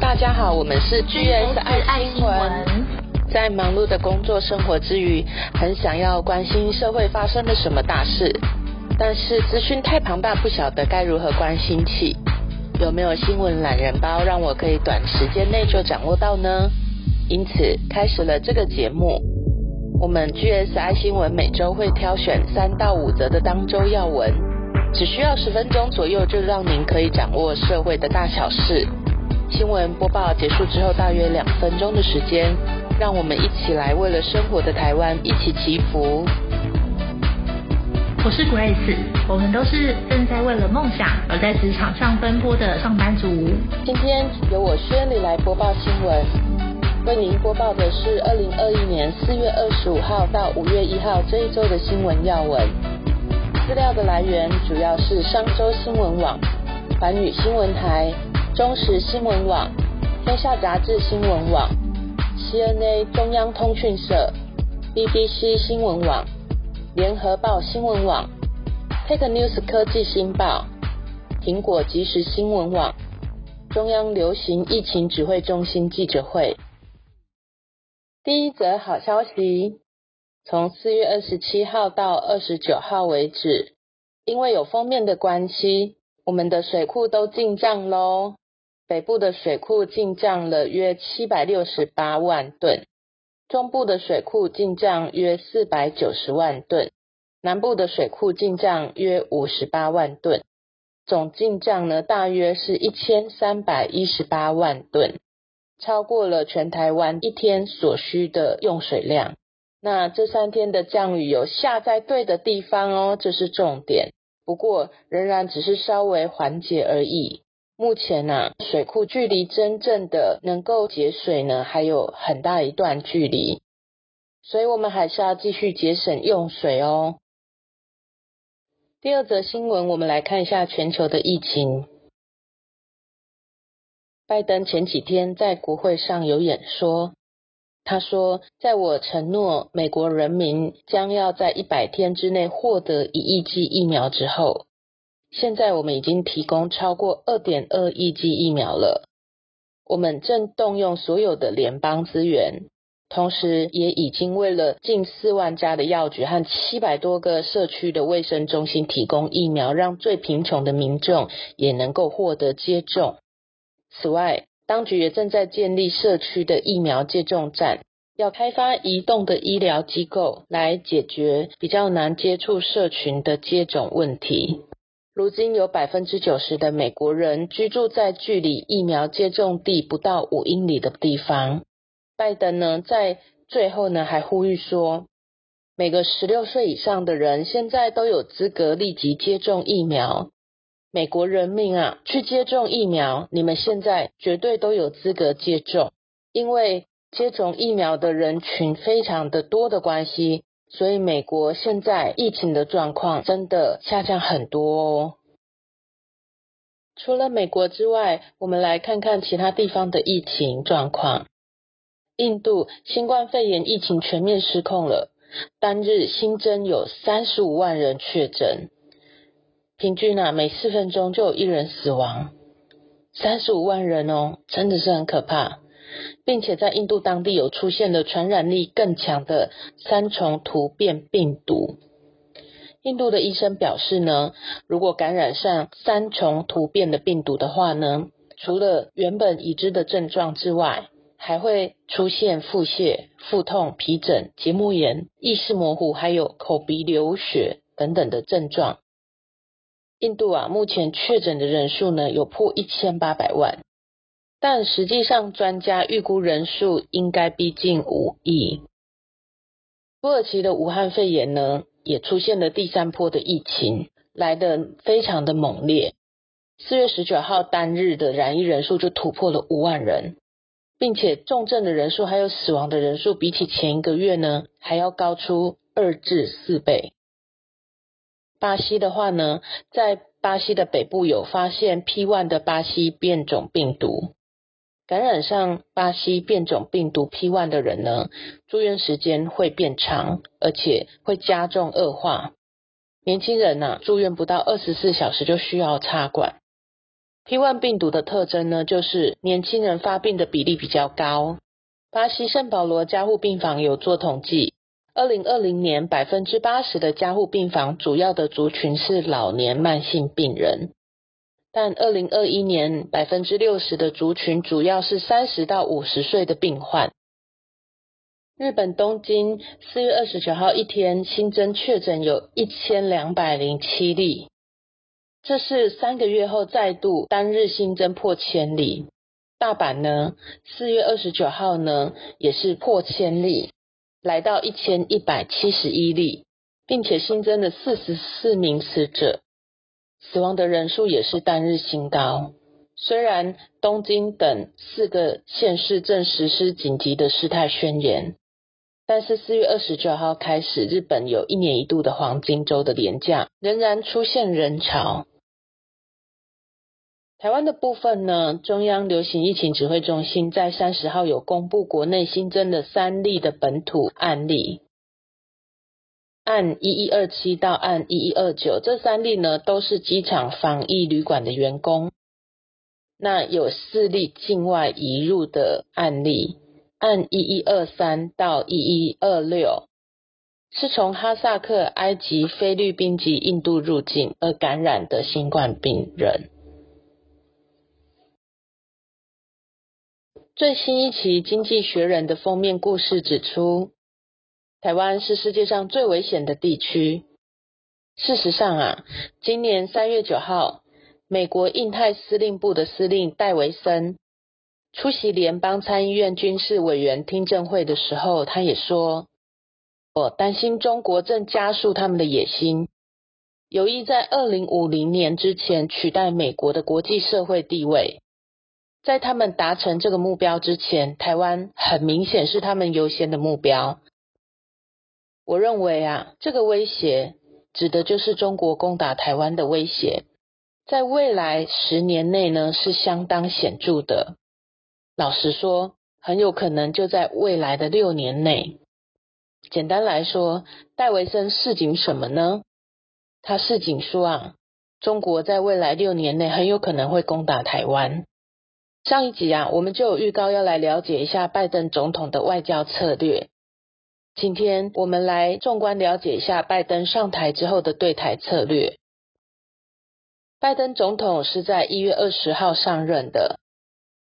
大家好，我们是 GS 爱新闻。在忙碌的工作生活之余，很想要关心社会发生了什么大事，但是资讯太庞大，不晓得该如何关心起。有没有新闻懒人包，让我可以短时间内就掌握到呢？因此开始了这个节目。我们 GS 爱新闻每周会挑选三到五则的当周要闻，只需要十分钟左右，就让您可以掌握社会的大小事。新闻播报结束之后，大约两分钟的时间，让我们一起来为了生活的台湾一起祈福。我是 Grace，我们都是正在为了梦想而在职场上奔波的上班族。今天由我宣礼来播报新闻，为您播报的是二零二一年四月二十五号到五月一号这一周的新闻要闻。资料的来源主要是商周新闻网、环宇新闻台。中时新闻网、天下杂志新闻网、CNA 中央通讯社、BBC 新闻网、联合报新闻网、Take News 科技新报、苹果即时新闻网、中央流行疫情指挥中心记者会。第一则好消息，从四月二十七号到二十九号为止，因为有封面的关系，我们的水库都进账喽。北部的水库进账了约七百六十八万吨，中部的水库进账约四百九十万吨，南部的水库进账约五十八万吨，总进账呢大约是一千三百一十八万吨，超过了全台湾一天所需的用水量。那这三天的降雨有下在对的地方哦，这是重点。不过仍然只是稍微缓解而已。目前呢，水库距离真正的能够节水呢，还有很大一段距离，所以我们还是要继续节省用水哦。第二则新闻，我们来看一下全球的疫情。拜登前几天在国会上有演说，他说：“在我承诺美国人民将要在一百天之内获得一亿剂疫苗之后。”现在我们已经提供超过二点二亿剂疫苗了。我们正动用所有的联邦资源，同时也已经为了近四万家的药局和七百多个社区的卫生中心提供疫苗，让最贫穷的民众也能够获得接种。此外，当局也正在建立社区的疫苗接种站，要开发移动的医疗机构来解决比较难接触社群的接种问题。如今有百分之九十的美国人居住在距离疫苗接种地不到五英里的地方。拜登呢，在最后呢还呼吁说，每个十六岁以上的人现在都有资格立即接种疫苗。美国人民啊，去接种疫苗，你们现在绝对都有资格接种，因为接种疫苗的人群非常的多的关系。所以，美国现在疫情的状况真的下降很多哦。除了美国之外，我们来看看其他地方的疫情状况。印度新冠肺炎疫情全面失控了，单日新增有三十五万人确诊，平均啊每四分钟就有一人死亡，三十五万人哦，真的是很可怕。并且在印度当地有出现了传染力更强的三重突变病毒。印度的医生表示呢，如果感染上三重突变的病毒的话呢，除了原本已知的症状之外，还会出现腹泻、腹痛、皮疹、结膜炎、意识模糊，还有口鼻流血等等的症状。印度啊，目前确诊的人数呢有破一千八百万。但实际上，专家预估人数应该逼近五亿。土耳其的武汉肺炎呢，也出现了第三波的疫情，来得非常的猛烈。四月十九号单日的染疫人数就突破了五万人，并且重症的人数还有死亡的人数，比起前一个月呢，还要高出二至四倍。巴西的话呢，在巴西的北部有发现 P one 的巴西变种病毒。感染上巴西变种病毒 P one 的人呢，住院时间会变长，而且会加重恶化。年轻人呐，住院不到二十四小时就需要插管。P1 病毒的特征呢，就是年轻人发病的比例比较高。巴西圣保罗加护病房有做统计，二零二零年百分之八十的加护病房主要的族群是老年慢性病人，但二零二一年百分之六十的族群主要是三十到五十岁的病患。日本东京四月二十九号一天新增确诊有一千两百零七例。这是三个月后再度单日新增破千例。大阪呢，四月二十九号呢也是破千例，来到一千一百七十一例，并且新增了四十四名死者，死亡的人数也是单日新高。虽然东京等四个县市正实施紧急的事态宣言，但是四月二十九号开始，日本有一年一度的黄金周的廉价仍然出现人潮。台湾的部分呢，中央流行疫情指挥中心在三十号有公布国内新增的三例的本土案例，按一一二七到按一一二九，这三例呢都是机场防疫旅馆的员工。那有四例境外移入的案例，按一一二三到一一二六，是从哈萨克、埃及、菲律宾及印度入境而感染的新冠病人。最新一期《经济学人》的封面故事指出，台湾是世界上最危险的地区。事实上啊，今年三月九号，美国印太司令部的司令戴维森出席联邦参议院军事委员听证会的时候，他也说：“我担心中国正加速他们的野心，有意在二零五零年之前取代美国的国际社会地位。”在他们达成这个目标之前，台湾很明显是他们优先的目标。我认为啊，这个威胁指的就是中国攻打台湾的威胁，在未来十年内呢是相当显著的。老实说，很有可能就在未来的六年内。简单来说，戴维森示警什么呢？他示警说啊，中国在未来六年内很有可能会攻打台湾。上一集啊，我们就有预告要来了解一下拜登总统的外交策略。今天我们来纵观了解一下拜登上台之后的对台策略。拜登总统是在一月二十号上任的，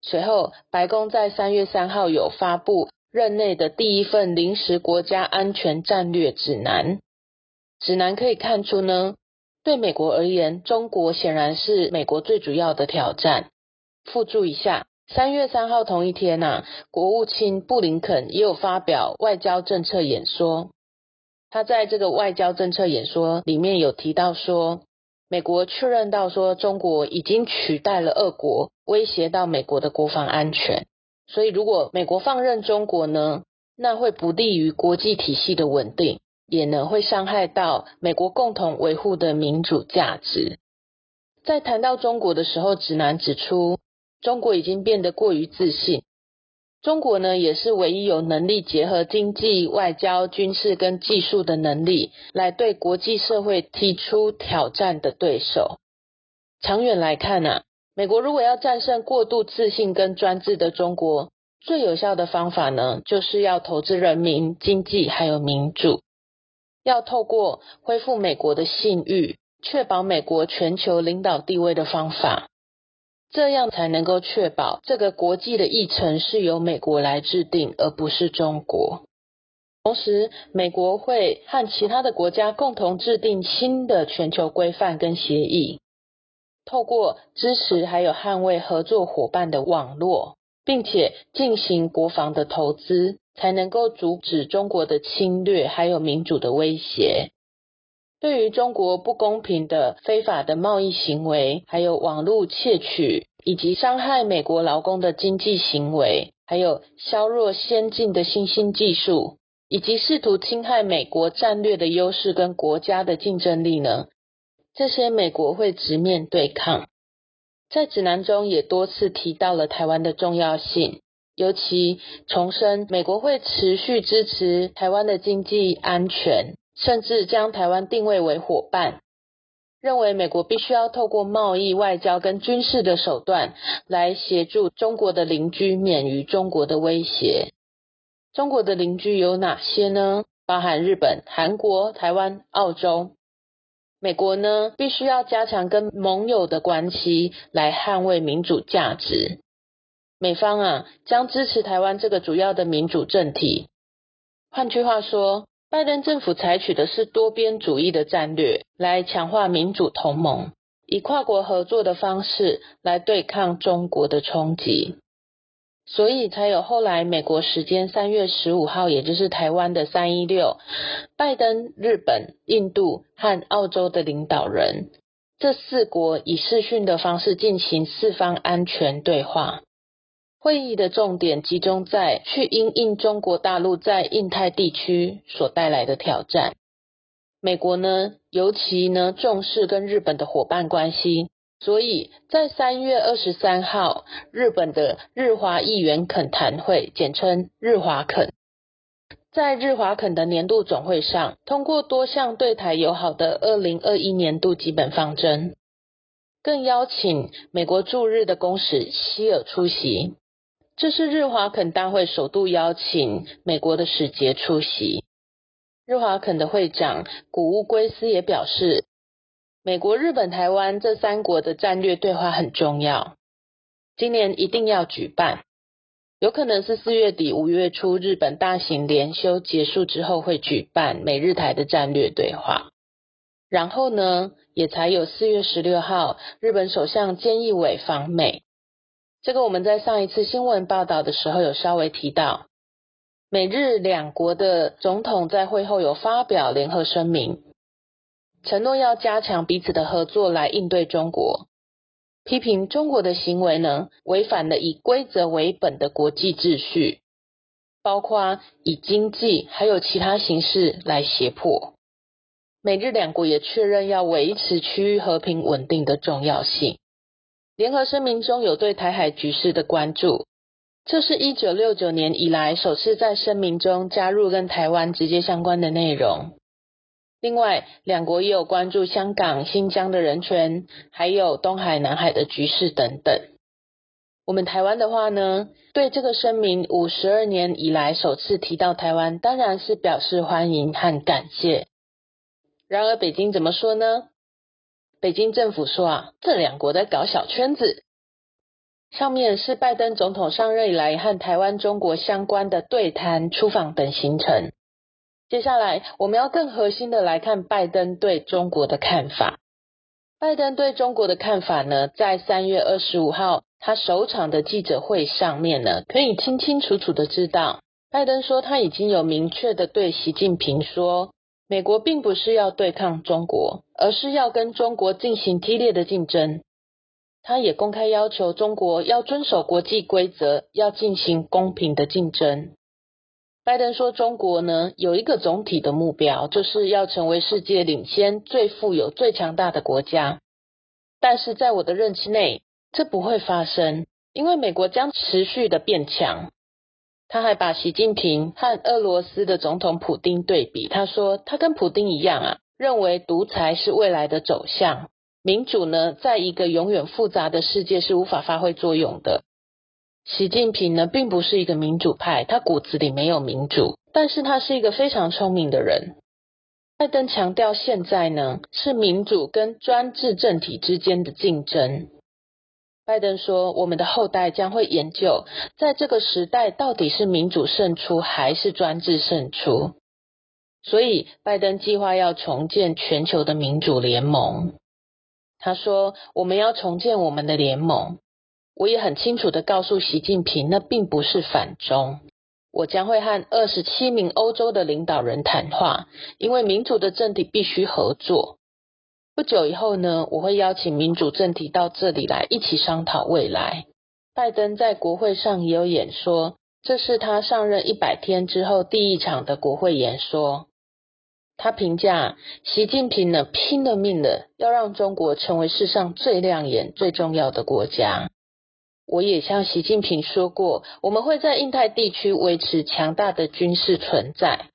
随后白宫在三月三号有发布任内的第一份临时国家安全战略指南。指南可以看出呢，对美国而言，中国显然是美国最主要的挑战。附注一下，三月三号同一天呐，国务卿布林肯也有发表外交政策演说。他在这个外交政策演说里面有提到说，美国确认到说中国已经取代了俄国，威胁到美国的国防安全。所以如果美国放任中国呢，那会不利于国际体系的稳定，也能会伤害到美国共同维护的民主价值。在谈到中国的时候，指南指出。中国已经变得过于自信。中国呢，也是唯一有能力结合经济、外交、军事跟技术的能力，来对国际社会提出挑战的对手。长远来看呢，美国如果要战胜过度自信跟专制的中国，最有效的方法呢，就是要投资人民、经济还有民主，要透过恢复美国的信誉，确保美国全球领导地位的方法。这样才能够确保这个国际的议程是由美国来制定，而不是中国。同时，美国会和其他的国家共同制定新的全球规范跟协议，透过支持还有捍卫合作伙伴的网络，并且进行国防的投资，才能够阻止中国的侵略还有民主的威胁。对于中国不公平的非法的贸易行为，还有网络窃取以及伤害美国劳工的经济行为，还有削弱先进的新兴技术，以及试图侵害美国战略的优势跟国家的竞争力呢？这些美国会直面对抗。在指南中也多次提到了台湾的重要性，尤其重申美国会持续支持台湾的经济安全。甚至将台湾定位为伙伴，认为美国必须要透过贸易、外交跟军事的手段来协助中国的邻居免于中国的威胁。中国的邻居有哪些呢？包含日本、韩国、台湾、澳洲。美国呢，必须要加强跟盟友的关系，来捍卫民主价值。美方啊，将支持台湾这个主要的民主政体。换句话说，拜登政府采取的是多边主义的战略，来强化民主同盟，以跨国合作的方式来对抗中国的冲击。所以才有后来美国时间三月十五号，也就是台湾的三一六，拜登、日本、印度和澳洲的领导人，这四国以视讯的方式进行四方安全对话。会议的重点集中在去因应中国大陆在印太地区所带来的挑战。美国呢，尤其呢重视跟日本的伙伴关系。所以在三月二十三号，日本的日华议员恳谈会，简称日华恳，在日华恳的年度总会上，通过多项对台友好的二零二一年度基本方针，更邀请美国驻日的公使希尔出席。这是日华肯大会首度邀请美国的使节出席。日华肯的会长古屋圭司也表示。美国、日本、台湾这三国的战略对话很重要，今年一定要举办。有可能是四月底、五月初，日本大型连休结束之后会举办美日台的战略对话。然后呢，也才有四月十六号，日本首相菅义伟访美。这个我们在上一次新闻报道的时候有稍微提到，美日两国的总统在会后有发表联合声明。承诺要加强彼此的合作来应对中国，批评中国的行为呢违反了以规则为本的国际秩序，包括以经济还有其他形式来胁迫。美日两国也确认要维持区域和平稳定的重要性。联合声明中有对台海局势的关注，这是一九六九年以来首次在声明中加入跟台湾直接相关的内容。另外，两国也有关注香港、新疆的人权，还有东海、南海的局势等等。我们台湾的话呢，对这个声明五十二年以来首次提到台湾，当然是表示欢迎和感谢。然而，北京怎么说呢？北京政府说啊，这两国在搞小圈子。上面是拜登总统上任以来和台湾、中国相关的对谈、出访等行程。接下来，我们要更核心的来看拜登对中国的看法。拜登对中国的看法呢，在三月二十五号他首场的记者会上面呢，可以清清楚楚的知道，拜登说他已经有明确的对习近平说，美国并不是要对抗中国，而是要跟中国进行激烈的竞争。他也公开要求中国要遵守国际规则，要进行公平的竞争。拜登说：“中国呢有一个总体的目标，就是要成为世界领先、最富有、最强大的国家。但是在我的任期内，这不会发生，因为美国将持续的变强。”他还把习近平和俄罗斯的总统普京对比，他说：“他跟普京一样啊，认为独裁是未来的走向，民主呢，在一个永远复杂的世界是无法发挥作用的。”习近平呢，并不是一个民主派，他骨子里没有民主，但是他是一个非常聪明的人。拜登强调，现在呢是民主跟专制政体之间的竞争。拜登说，我们的后代将会研究，在这个时代到底是民主胜出还是专制胜出。所以，拜登计划要重建全球的民主联盟。他说，我们要重建我们的联盟。我也很清楚的告诉习近平，那并不是反中。我将会和二十七名欧洲的领导人谈话，因为民主的政体必须合作。不久以后呢，我会邀请民主政体到这里来，一起商讨未来。拜登在国会上也有演说，这是他上任一百天之后第一场的国会演说。他评价习近平呢，拼了命的要让中国成为世上最亮眼、最重要的国家。我也向习近平说过，我们会在印太地区维持强大的军事存在，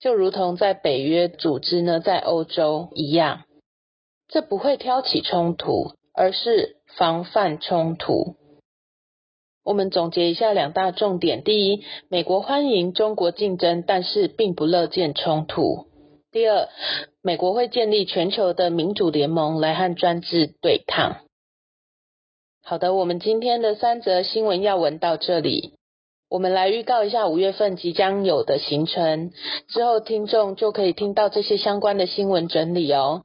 就如同在北约组织呢，在欧洲一样。这不会挑起冲突，而是防范冲突。我们总结一下两大重点：第一，美国欢迎中国竞争，但是并不乐见冲突；第二，美国会建立全球的民主联盟来和专制对抗。好的，我们今天的三则新闻要闻到这里。我们来预告一下五月份即将有的行程，之后听众就可以听到这些相关的新闻整理哦。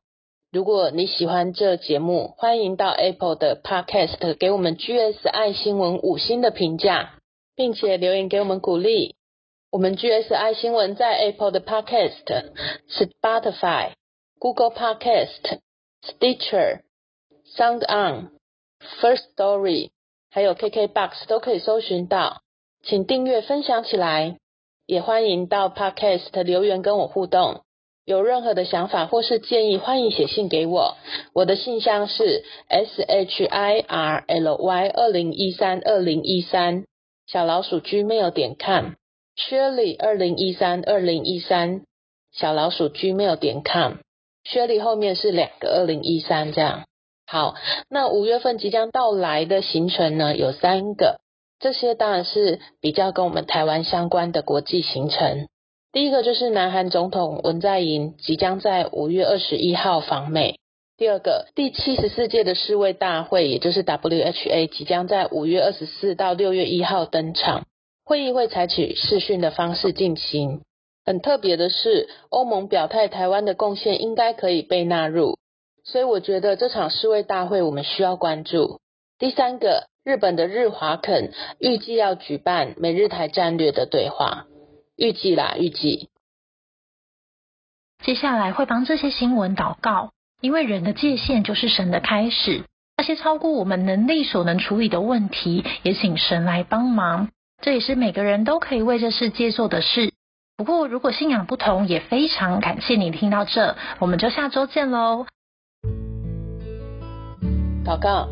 如果你喜欢这节目，欢迎到 Apple 的 Podcast 给我们 GS 爱新闻五星的评价，并且留言给我们鼓励。我们 GS 爱新闻在 Apple 的 Podcast、Spotify、Google Podcast、Stitcher、Sound On、First Story，还有 KKBox 都可以搜寻到，请订阅分享起来，也欢迎到 Podcast 留言跟我互动。有任何的想法或是建议，欢迎写信给我。我的信箱是 s h i r l y 二零一三二零一三小老鼠 gmail 点 com Shirley 二零一三二零一三小老鼠 gmail 点 com Shirley 后面是两个二零一三这样。好，那五月份即将到来的行程呢，有三个，这些当然是比较跟我们台湾相关的国际行程。第一个就是南韩总统文在寅即将在五月二十一号访美。第二个，第七十四届的世卫大会，也就是 WHA，即将在五月二十四到六月一号登场。会议会采取视讯的方式进行。很特别的是，欧盟表态台湾的贡献应该可以被纳入，所以我觉得这场世卫大会我们需要关注。第三个，日本的日华肯预计要举办美日台战略的对话。预计啦，预计。接下来会帮这些新闻祷告，因为人的界限就是神的开始。那些超过我们能力所能处理的问题，也请神来帮忙。这也是每个人都可以为这世界做的事。不过，如果信仰不同，也非常感谢你听到这，我们就下周见喽。祷告，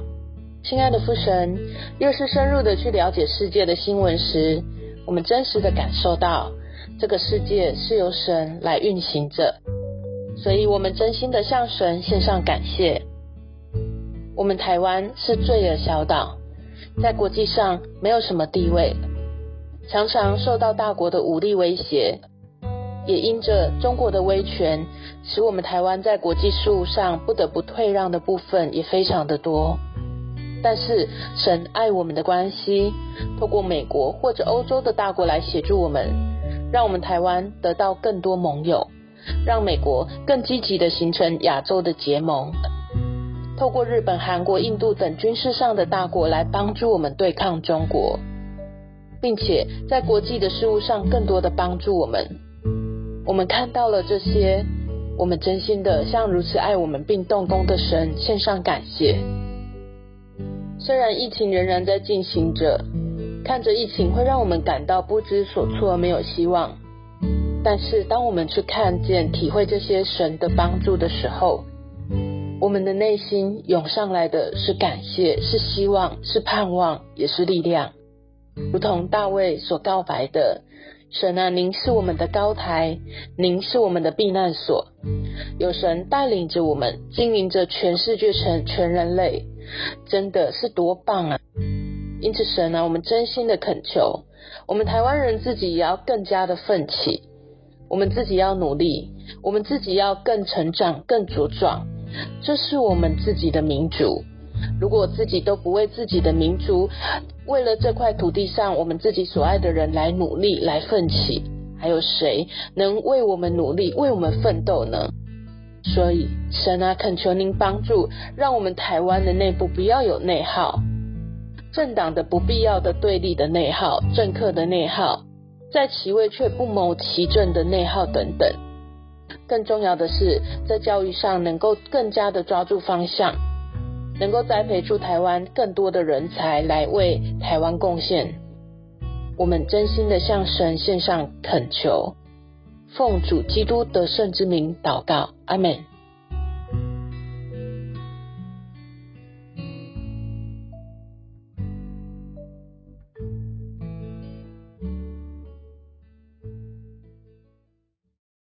亲爱的父神，越是深入的去了解世界的新闻时，我们真实的感受到，这个世界是由神来运行着，所以我们真心的向神献上感谢。我们台湾是罪恶小岛，在国际上没有什么地位，常常受到大国的武力威胁，也因着中国的威权，使我们台湾在国际事务上不得不退让的部分也非常的多。但是神爱我们的关系，透过美国或者欧洲的大国来协助我们，让我们台湾得到更多盟友，让美国更积极的形成亚洲的结盟，透过日本、韩国、印度等军事上的大国来帮助我们对抗中国，并且在国际的事务上更多的帮助我们。我们看到了这些，我们真心的向如此爱我们并动工的神献上感谢。虽然疫情仍然在进行着，看着疫情会让我们感到不知所措、没有希望。但是，当我们去看见、体会这些神的帮助的时候，我们的内心涌上来的是感谢、是希望、是盼望，也是力量。如同大卫所告白的：“神啊，您是我们的高台，您是我们的避难所。有神带领着我们，经营着全世界、全全人类。”真的是多棒啊！因此，神啊，我们真心的恳求，我们台湾人自己也要更加的奋起，我们自己要努力，我们自己要更成长、更茁壮。这是我们自己的民族。如果自己都不为自己的民族，为了这块土地上我们自己所爱的人来努力、来奋起，还有谁能为我们努力、为我们奋斗呢？所以，神啊，恳求您帮助，让我们台湾的内部不要有内耗，政党的不必要的对立的内耗，政客的内耗，在其位却不谋其政的内耗等等。更重要的是，在教育上能够更加的抓住方向，能够栽培出台湾更多的人才来为台湾贡献。我们真心的向神献上恳求。奉主基督得胜之名祷告，阿门。